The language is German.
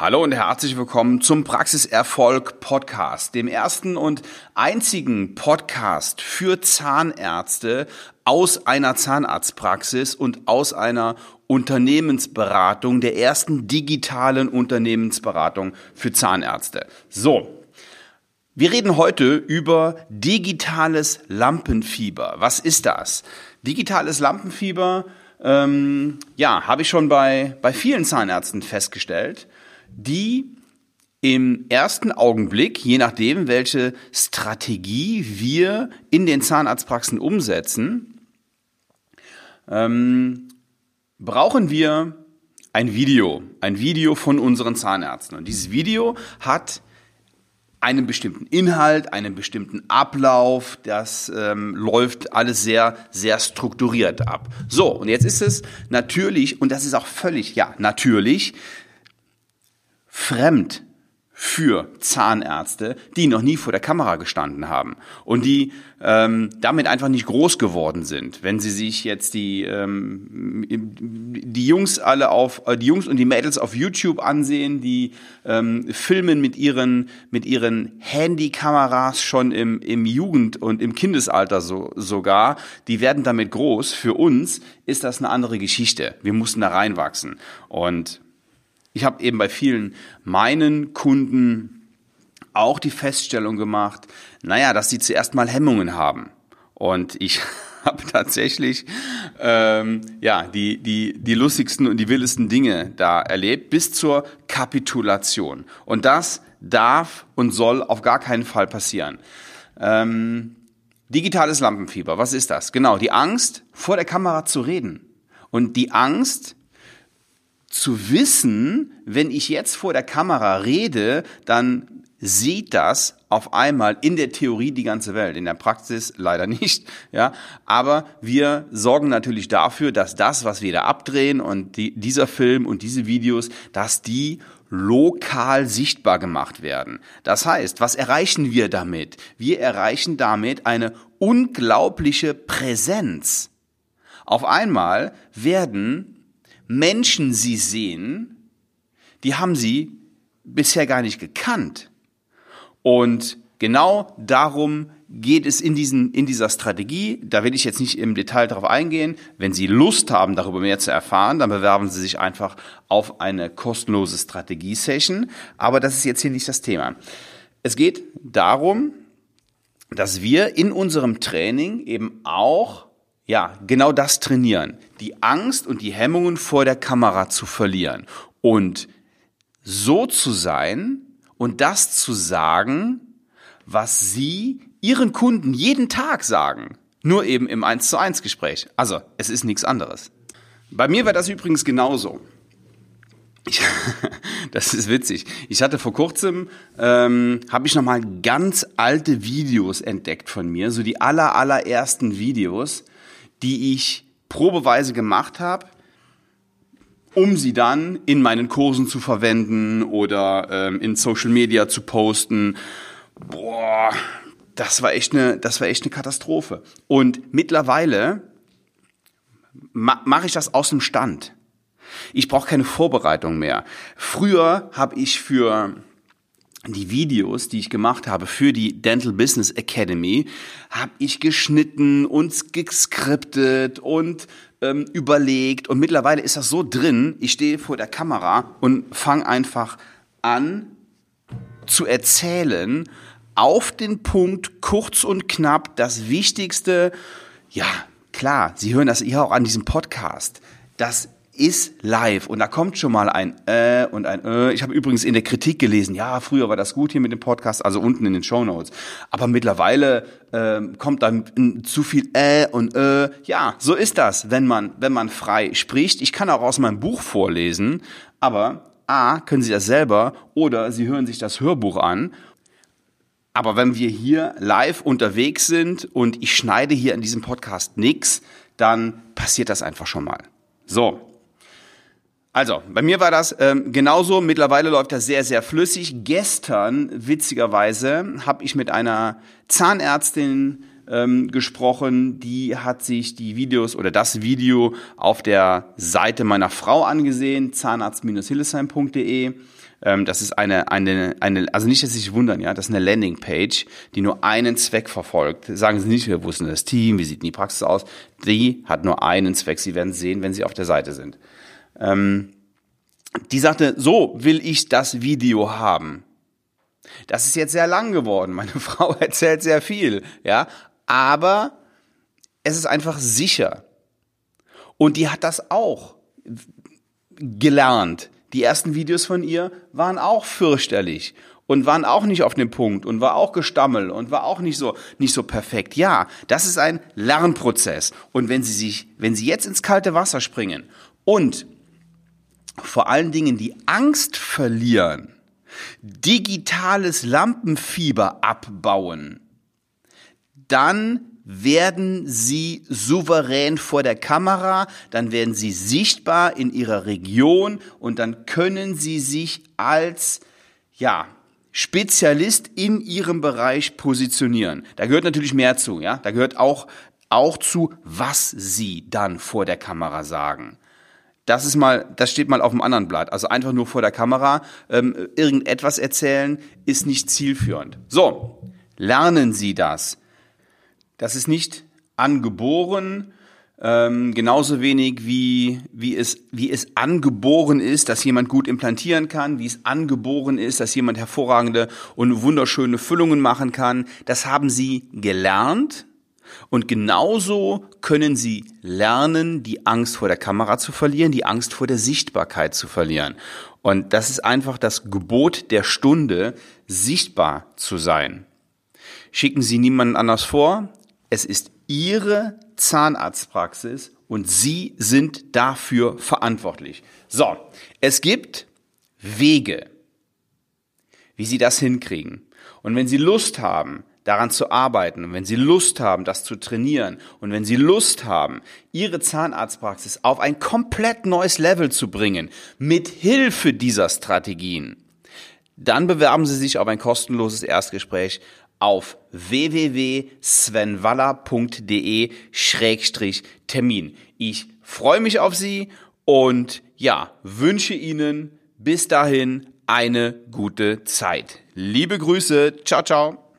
Hallo und herzlich willkommen zum Praxiserfolg Podcast, dem ersten und einzigen Podcast für Zahnärzte aus einer Zahnarztpraxis und aus einer Unternehmensberatung, der ersten digitalen Unternehmensberatung für Zahnärzte. So, wir reden heute über digitales Lampenfieber. Was ist das? Digitales Lampenfieber, ähm, ja, habe ich schon bei, bei vielen Zahnärzten festgestellt die im ersten Augenblick, je nachdem, welche Strategie wir in den Zahnarztpraxen umsetzen, ähm, brauchen wir ein Video, ein Video von unseren Zahnärzten. Und dieses Video hat einen bestimmten Inhalt, einen bestimmten Ablauf, das ähm, läuft alles sehr, sehr strukturiert ab. So, und jetzt ist es natürlich, und das ist auch völlig, ja, natürlich, fremd für Zahnärzte, die noch nie vor der Kamera gestanden haben und die ähm, damit einfach nicht groß geworden sind. Wenn Sie sich jetzt die ähm, die Jungs alle auf äh, die Jungs und die Mädels auf YouTube ansehen, die ähm, filmen mit ihren mit ihren Handykameras schon im im Jugend und im Kindesalter so, sogar, die werden damit groß. Für uns ist das eine andere Geschichte. Wir mussten da reinwachsen und ich habe eben bei vielen meinen Kunden auch die Feststellung gemacht, naja, dass sie zuerst mal Hemmungen haben. Und ich habe tatsächlich ähm, ja die die die lustigsten und die wildesten Dinge da erlebt bis zur Kapitulation. Und das darf und soll auf gar keinen Fall passieren. Ähm, digitales Lampenfieber, was ist das? Genau, die Angst vor der Kamera zu reden und die Angst zu wissen, wenn ich jetzt vor der Kamera rede, dann sieht das auf einmal in der Theorie die ganze Welt, in der Praxis leider nicht, ja. Aber wir sorgen natürlich dafür, dass das, was wir da abdrehen und die, dieser Film und diese Videos, dass die lokal sichtbar gemacht werden. Das heißt, was erreichen wir damit? Wir erreichen damit eine unglaubliche Präsenz. Auf einmal werden Menschen sie sehen, die haben sie bisher gar nicht gekannt. Und genau darum geht es in, diesen, in dieser Strategie. Da will ich jetzt nicht im Detail darauf eingehen. Wenn Sie Lust haben, darüber mehr zu erfahren, dann bewerben Sie sich einfach auf eine kostenlose Strategie-Session. Aber das ist jetzt hier nicht das Thema. Es geht darum, dass wir in unserem Training eben auch ja, genau das trainieren. Die Angst und die Hemmungen vor der Kamera zu verlieren. Und so zu sein und das zu sagen, was Sie Ihren Kunden jeden Tag sagen. Nur eben im 1 zu 1 Gespräch. Also, es ist nichts anderes. Bei mir war das übrigens genauso. Ich, das ist witzig. Ich hatte vor kurzem, ähm, habe ich nochmal ganz alte Videos entdeckt von mir, so die aller, allerersten Videos die ich probeweise gemacht habe, um sie dann in meinen Kursen zu verwenden oder ähm, in Social Media zu posten. Boah, das war echt eine, das war echt eine Katastrophe. Und mittlerweile ma mache ich das aus dem Stand. Ich brauche keine Vorbereitung mehr. Früher habe ich für die Videos, die ich gemacht habe für die Dental Business Academy, habe ich geschnitten und geskriptet und ähm, überlegt. Und mittlerweile ist das so drin, ich stehe vor der Kamera und fange einfach an zu erzählen, auf den Punkt, kurz und knapp, das Wichtigste. Ja, klar, Sie hören das hier auch an diesem Podcast. Das ist live und da kommt schon mal ein äh und ein äh. Ich habe übrigens in der Kritik gelesen, ja, früher war das gut hier mit dem Podcast, also unten in den Show Notes. Aber mittlerweile äh, kommt dann zu viel äh und äh. Ja, so ist das, wenn man wenn man frei spricht. Ich kann auch aus meinem Buch vorlesen, aber a können Sie das selber oder Sie hören sich das Hörbuch an aber wenn wir hier live unterwegs sind und ich schneide hier in diesem Podcast nichts, dann passiert das einfach schon mal. So, also, bei mir war das ähm, genauso. Mittlerweile läuft das sehr, sehr flüssig. Gestern, witzigerweise, habe ich mit einer Zahnärztin ähm, gesprochen. Die hat sich die Videos oder das Video auf der Seite meiner Frau angesehen, zahnarzt-hillesheim.de. Ähm, das ist eine, eine, eine, also nicht, dass Sie sich wundern, ja, das ist eine Landingpage, die nur einen Zweck verfolgt. Sagen Sie nicht, wir wussten das Team, wie sieht die Praxis aus. Die hat nur einen Zweck. Sie werden sehen, wenn Sie auf der Seite sind. Ähm, die sagte, so will ich das Video haben. Das ist jetzt sehr lang geworden. Meine Frau erzählt sehr viel, ja, aber es ist einfach sicher. Und die hat das auch gelernt. Die ersten Videos von ihr waren auch fürchterlich und waren auch nicht auf dem Punkt und war auch gestammelt und war auch nicht so nicht so perfekt. Ja, das ist ein Lernprozess und wenn Sie sich wenn Sie jetzt ins kalte Wasser springen und vor allen Dingen die Angst verlieren, digitales Lampenfieber abbauen, dann werden sie souverän vor der Kamera, dann werden sie sichtbar in ihrer Region und dann können sie sich als, ja, Spezialist in ihrem Bereich positionieren. Da gehört natürlich mehr zu, ja. Da gehört auch, auch zu, was sie dann vor der Kamera sagen. Das ist mal, das steht mal auf dem anderen Blatt. Also einfach nur vor der Kamera ähm, irgendetwas erzählen ist nicht zielführend. So, lernen Sie das. Das ist nicht angeboren, ähm, genauso wenig wie, wie, es, wie es angeboren ist, dass jemand gut implantieren kann, wie es angeboren ist, dass jemand hervorragende und wunderschöne Füllungen machen kann. Das haben sie gelernt. Und genauso können sie lernen, die Angst vor der Kamera zu verlieren, die Angst vor der Sichtbarkeit zu verlieren. Und das ist einfach das Gebot der Stunde, sichtbar zu sein. Schicken Sie niemanden anders vor, es ist Ihre Zahnarztpraxis und Sie sind dafür verantwortlich. So, es gibt Wege, wie Sie das hinkriegen. Und wenn Sie Lust haben, daran zu arbeiten und wenn Sie Lust haben, das zu trainieren und wenn Sie Lust haben, Ihre Zahnarztpraxis auf ein komplett neues Level zu bringen, mit Hilfe dieser Strategien, dann bewerben Sie sich auf ein kostenloses Erstgespräch auf www.svenwaller.de-termin. Ich freue mich auf Sie und ja, wünsche Ihnen bis dahin eine gute Zeit. Liebe Grüße. Ciao, ciao.